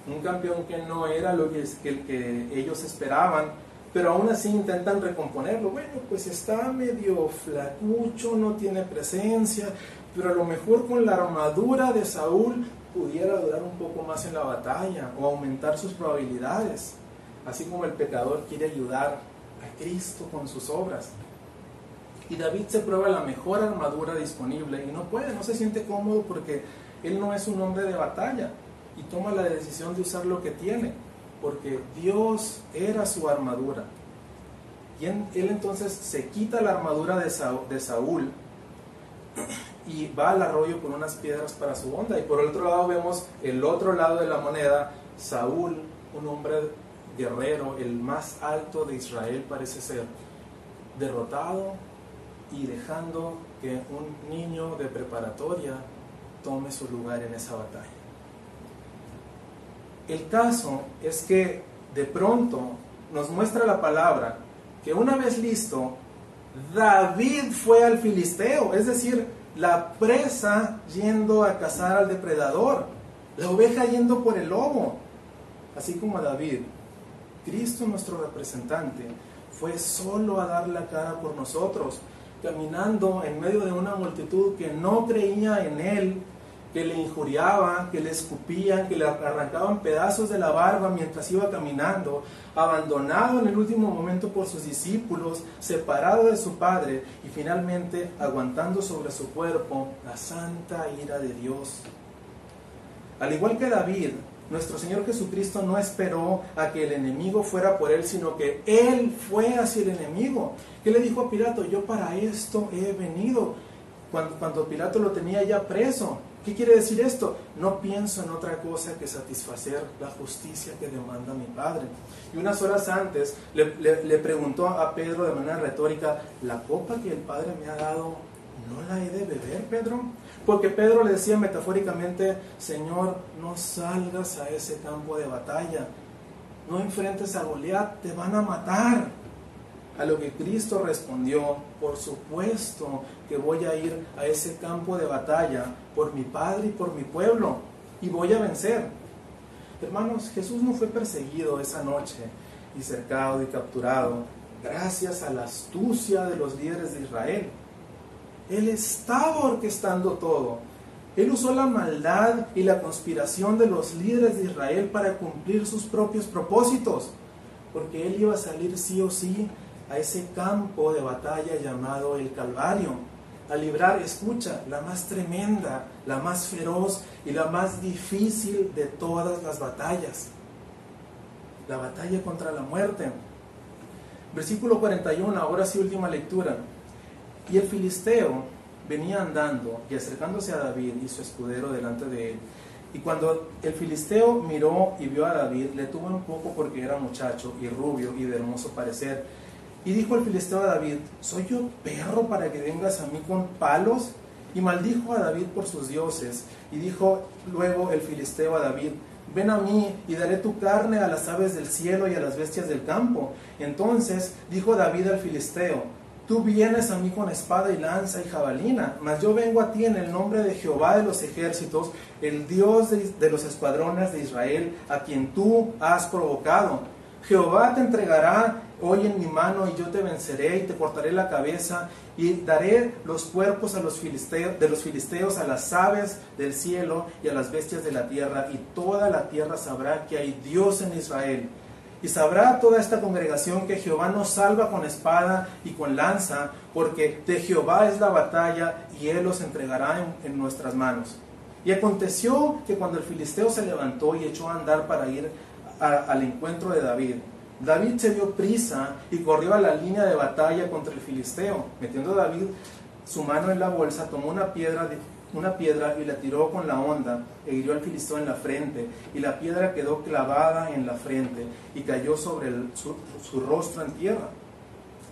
[SPEAKER 1] Un campeón que no era lo que, que ellos esperaban, pero aún así intentan recomponerlo. Bueno, pues está medio flacucho, no tiene presencia, pero a lo mejor con la armadura de Saúl pudiera durar un poco más en la batalla o aumentar sus probabilidades, así como el pecador quiere ayudar a Cristo con sus obras. Y David se prueba la mejor armadura disponible y no puede, no se siente cómodo porque él no es un hombre de batalla y toma la decisión de usar lo que tiene, porque Dios era su armadura. Y él entonces se quita la armadura de Saúl y va al arroyo con unas piedras para su onda. Y por otro lado vemos el otro lado de la moneda, Saúl, un hombre guerrero, el más alto de Israel parece ser, derrotado y dejando que un niño de preparatoria tome su lugar en esa batalla. El caso es que de pronto nos muestra la palabra que una vez listo, David fue al filisteo, es decir, la presa yendo a cazar al depredador, la oveja yendo por el lobo, así como David. Cristo, nuestro representante, fue solo a dar la cara por nosotros, caminando en medio de una multitud que no creía en Él, que le injuriaban, que le escupían, que le arrancaban pedazos de la barba mientras iba caminando, abandonado en el último momento por sus discípulos, separado de su Padre y finalmente aguantando sobre su cuerpo la santa ira de Dios. Al igual que David, nuestro Señor Jesucristo no esperó a que el enemigo fuera por él, sino que él fue hacia el enemigo. ¿Qué le dijo a Pilato? Yo para esto he venido. Cuando, cuando Pilato lo tenía ya preso, ¿Qué quiere decir esto? No pienso en otra cosa que satisfacer la justicia que demanda mi Padre. Y unas horas antes le, preguntó a Pedro de manera retórica, ¿la copa que el Padre me ha dado no la he de beber, Pedro? Porque Pedro le decía metafóricamente, Señor, no salgas a ese campo de batalla, no enfrentes a Goliat, te van a matar. A lo que Cristo respondió, por supuesto que voy a ir a ese campo de batalla por mi Padre y por mi pueblo y voy a vencer. Hermanos, Jesús no fue perseguido esa noche y cercado y capturado gracias a la astucia de los líderes de Israel. Él estaba orquestando todo. Él usó la maldad y la conspiración de los líderes de Israel para cumplir sus propios propósitos, porque él iba a salir sí o sí a ese campo de batalla llamado el Calvario, a librar, escucha, la más tremenda, la más feroz y la más difícil de todas las batallas, la batalla contra la muerte. Versículo 41, ahora sí última lectura. Y el filisteo venía andando y acercándose a David y su escudero delante de él. Y cuando el filisteo miró y vio a David, le tuvo un poco porque era muchacho y rubio y de hermoso parecer y dijo el filisteo a David, ¿soy yo perro para que vengas a mí con palos? Y maldijo a David por sus dioses. Y dijo luego el filisteo a David, ven a mí y daré tu carne a las aves del cielo y a las bestias del campo. Entonces dijo David al filisteo, tú vienes a mí con espada y lanza y jabalina, mas yo vengo a ti en el nombre de Jehová de los ejércitos, el Dios de, los escuadrones de Israel, a quien tú has provocado. Jehová te entregará hoy en mi mano y yo te venceré y te cortaré la cabeza y daré los cuerpos a los filisteos, de los filisteos a las aves del cielo y a las bestias de la tierra y toda la tierra sabrá que hay Dios en Israel. Y sabrá toda esta congregación que Jehová nos salva con espada y con lanza, porque de Jehová es la batalla y Él los entregará en, nuestras manos. Y aconteció que cuando el filisteo se levantó y echó a andar para ir al encuentro de David. David se dio prisa y corrió a la línea de batalla contra el filisteo. Metiendo David su mano en la bolsa, tomó una piedra, una piedra y la tiró con la onda e hirió al filisteo en la frente. Y la piedra quedó clavada en la frente y cayó sobre su rostro en tierra.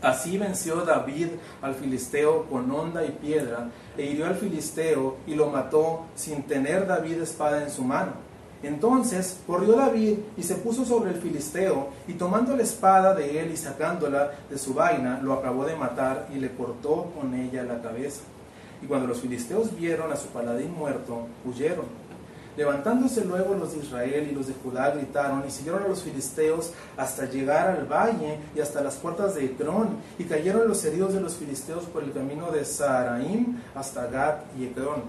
[SPEAKER 1] Así venció David al filisteo con honda y piedra, e hirió al filisteo y lo mató sin tener David espada en su mano. Entonces corrió David y se puso sobre el filisteo, y tomando la espada de él y sacándola de su vaina, lo acabó de matar y le cortó con ella la cabeza. Y cuando los filisteos vieron a su paladín muerto, huyeron. Levantándose luego los de Israel y los de Judá gritaron y siguieron a los filisteos hasta llegar al valle y hasta las puertas de Ecrón y cayeron los heridos de los filisteos por el camino de Saraim hasta Gat y Ecrón.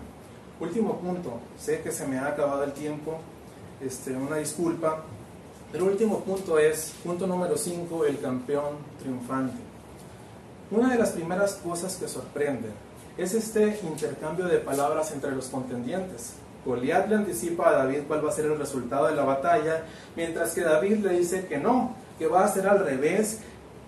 [SPEAKER 1] Último punto, sé que se me ha acabado el tiempo, este, una disculpa, pero último punto es, punto número 5, el campeón triunfante. Una de las primeras cosas que sorprende es este intercambio de palabras entre los contendientes. Goliat le anticipa a David cuál va a ser el resultado de la batalla, mientras que David le dice que no, que va a ser al revés,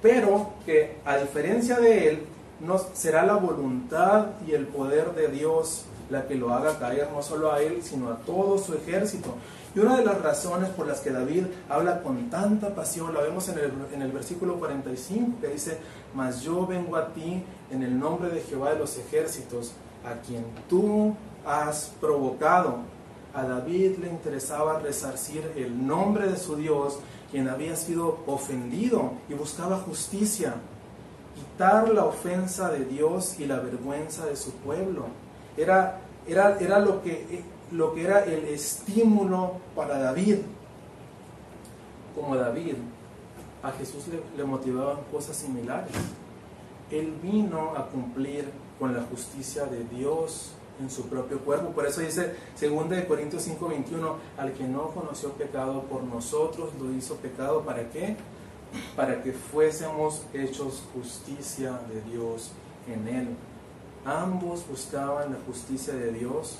[SPEAKER 1] pero que a diferencia de él, no será la voluntad y el poder de Dios la que lo haga caer no solo a él, sino a todo su ejército. Y una de las razones por las que David habla con tanta pasión, la vemos en el, en el versículo 45, que dice, mas yo vengo a ti en el nombre de Jehová de los ejércitos, a quien tú has provocado. A David le interesaba resarcir el nombre de su Dios, quien había sido ofendido y buscaba justicia, quitar la ofensa de Dios y la vergüenza de su pueblo. Era, era, era lo, que, lo que era el estímulo para David. Como David, a Jesús le motivaban cosas similares. Él vino a cumplir con la justicia de Dios en su propio cuerpo. Por eso dice 2 de Corintios 5:21, al que no conoció pecado por nosotros lo hizo pecado para qué? Para que fuésemos hechos justicia de Dios en él. Ambos buscaban la justicia de Dios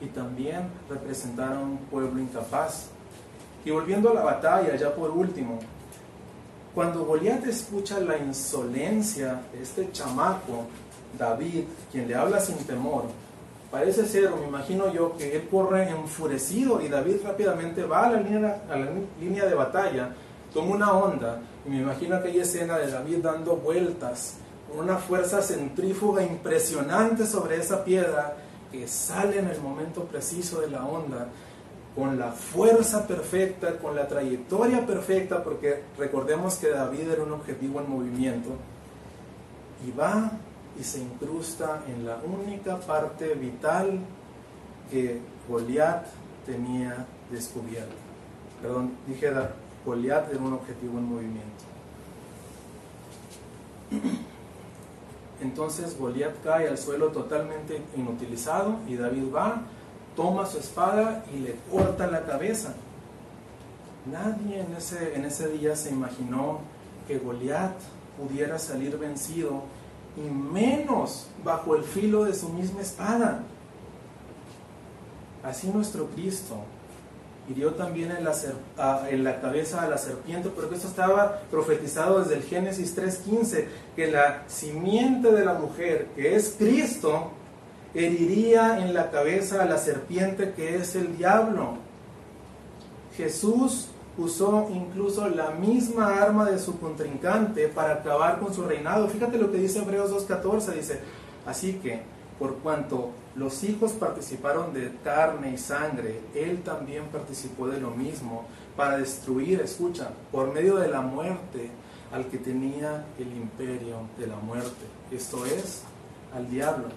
[SPEAKER 1] y también representaron un pueblo incapaz. Y volviendo a la batalla, ya por último, cuando Goliat escucha la insolencia de este chamaco, David, quien le habla sin temor, Parece ser, o me imagino yo, que él corre enfurecido y David rápidamente va a la línea, a la línea de batalla, toma una onda y me imagino aquella escena de David dando vueltas con una fuerza centrífuga impresionante sobre esa piedra que sale en el momento preciso de la onda, con la fuerza perfecta, con la trayectoria perfecta, porque recordemos que David era un objetivo en movimiento, y va y se incrusta en la única parte vital que Goliat tenía descubierta. Perdón, dije Goliat era un objetivo en movimiento. Entonces Goliat cae al suelo totalmente inutilizado y David va, toma su espada y le corta la cabeza. Nadie en ese, en ese día se imaginó que Goliat pudiera salir vencido y menos bajo el filo de su misma espada. Así nuestro Cristo hirió también en la, en la cabeza a la serpiente, porque eso estaba profetizado desde el Génesis 3.15, que la simiente de la mujer, que es Cristo, heriría en la cabeza a la serpiente que es el diablo. Jesús usó incluso la misma arma de su contrincante para acabar con su reinado. Fíjate lo que dice Hebreos 2.14, dice, así que por cuanto los hijos participaron de carne y sangre, él también participó de lo mismo para destruir, escucha, por medio de la muerte al que tenía el imperio de la muerte, esto es, al diablo.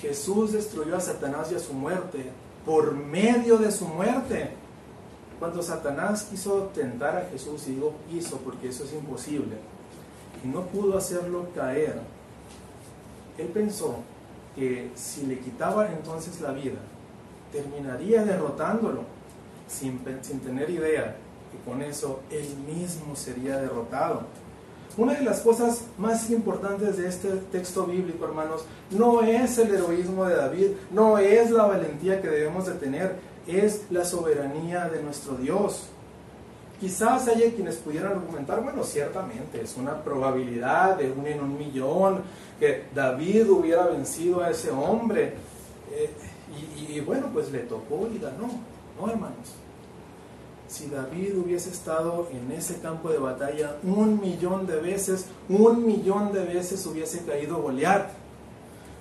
[SPEAKER 1] Jesús destruyó a Satanás y a su muerte por medio de su muerte. Cuando Satanás quiso tentar a Jesús, y digo quiso porque eso es imposible, y no pudo hacerlo caer, él pensó que si le quitaba entonces la vida, terminaría derrotándolo, sin, sin tener idea que con eso él mismo sería derrotado. Una de las cosas más importantes de este texto bíblico, hermanos, no es el heroísmo de David, no es la valentía que debemos de tener, es la soberanía de nuestro Dios. quizás haya quienes pudieran argumentar, bueno, ciertamente es una probabilidad de un en un millón que David hubiera vencido a ese hombre. Eh, y, y, bueno, pues le tocó y ganó, ¿no, hermanos? Si David hubiese estado en ese campo de batalla un millón de veces, un millón de veces hubiese caído Goliat.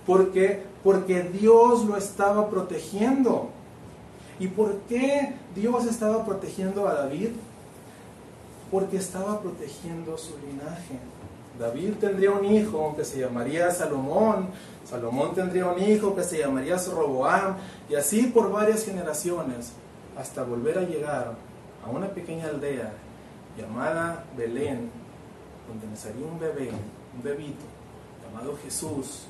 [SPEAKER 1] ¿Por qué? Porque Dios lo estaba protegiendo. ¿Y por qué Dios estaba protegiendo a David? Porque estaba protegiendo su linaje. David tendría un hijo que se llamaría Salomón, Salomón tendría un hijo que se llamaría Roboam, y así por varias generaciones, hasta volver a llegar a una pequeña aldea llamada Belén, donde nacería un bebé, un bebito, llamado Jesús,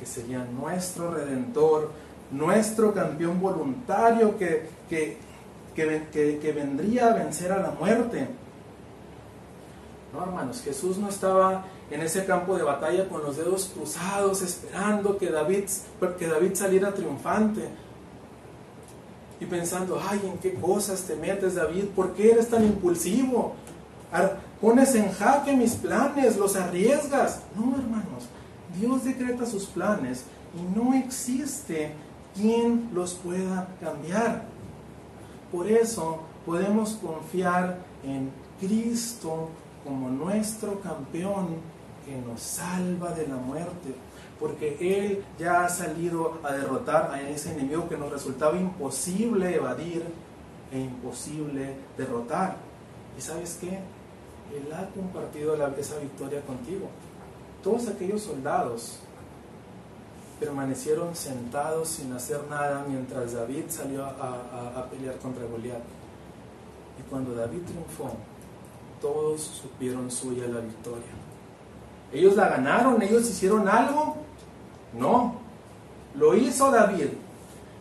[SPEAKER 1] que sería nuestro redentor, nuestro campeón voluntario que, que, que, vendría a vencer a la muerte. No, hermanos, Jesús no estaba en ese campo de batalla con los dedos cruzados esperando que David, que David saliera triunfante. Y pensando, ay, ¿en qué cosas te metes, David? ¿Por qué eres tan impulsivo? Pones en jaque mis planes, los arriesgas. No, hermanos, Dios decreta sus planes y no existe quien los pueda cambiar. Por eso podemos confiar en Cristo como nuestro campeón que nos salva de la muerte, porque Él ya ha salido a derrotar a ese enemigo que nos resultaba imposible evadir e imposible derrotar. ¿Y sabes qué? Él ha compartido esa victoria contigo. Todos aquellos soldados permanecieron sentados sin hacer nada mientras David salió a, pelear contra Goliat. Y cuando David triunfó, todos supieron suya la victoria. ¿Ellos la ganaron? ¿Ellos hicieron algo? No. Lo hizo David.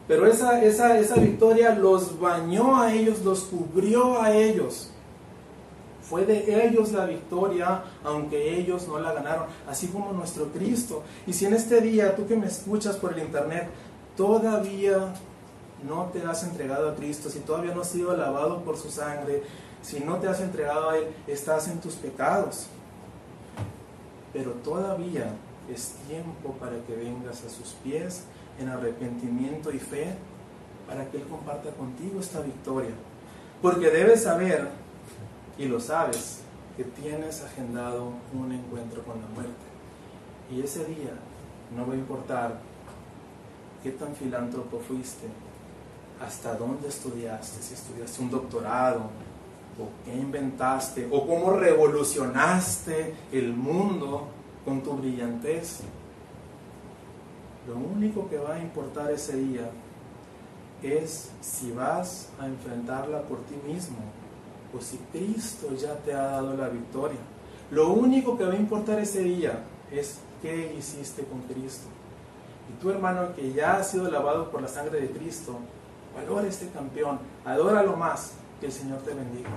[SPEAKER 1] Pero esa, esa, esa victoria los bañó a ellos, los cubrió a ellos. Fue de ellos la victoria, aunque ellos no la ganaron, así como nuestro Cristo. Y si en este día, tú que me escuchas por el internet, todavía no te has entregado a Cristo, si todavía no has sido lavado por su sangre, si no te has entregado a Él, estás en tus pecados. Pero todavía es tiempo para que vengas a sus pies en arrepentimiento y fe, para que Él comparta contigo esta victoria. Porque debes saber y lo sabes, que tienes agendado un encuentro con la muerte. Y ese día no va a importar qué tan filántropo fuiste, hasta dónde estudiaste, si estudiaste un doctorado, o qué inventaste, o cómo revolucionaste el mundo con tu brillantez. Lo único que va a importar ese día es si vas a enfrentarla por ti mismo pues si Cristo ya te ha dado la victoria. Lo único que va a importar ese día es qué hiciste con Cristo. Y tu hermano que ya ha sido lavado por la sangre de Cristo, valora este campeón, adóralo más, que el Señor te bendiga.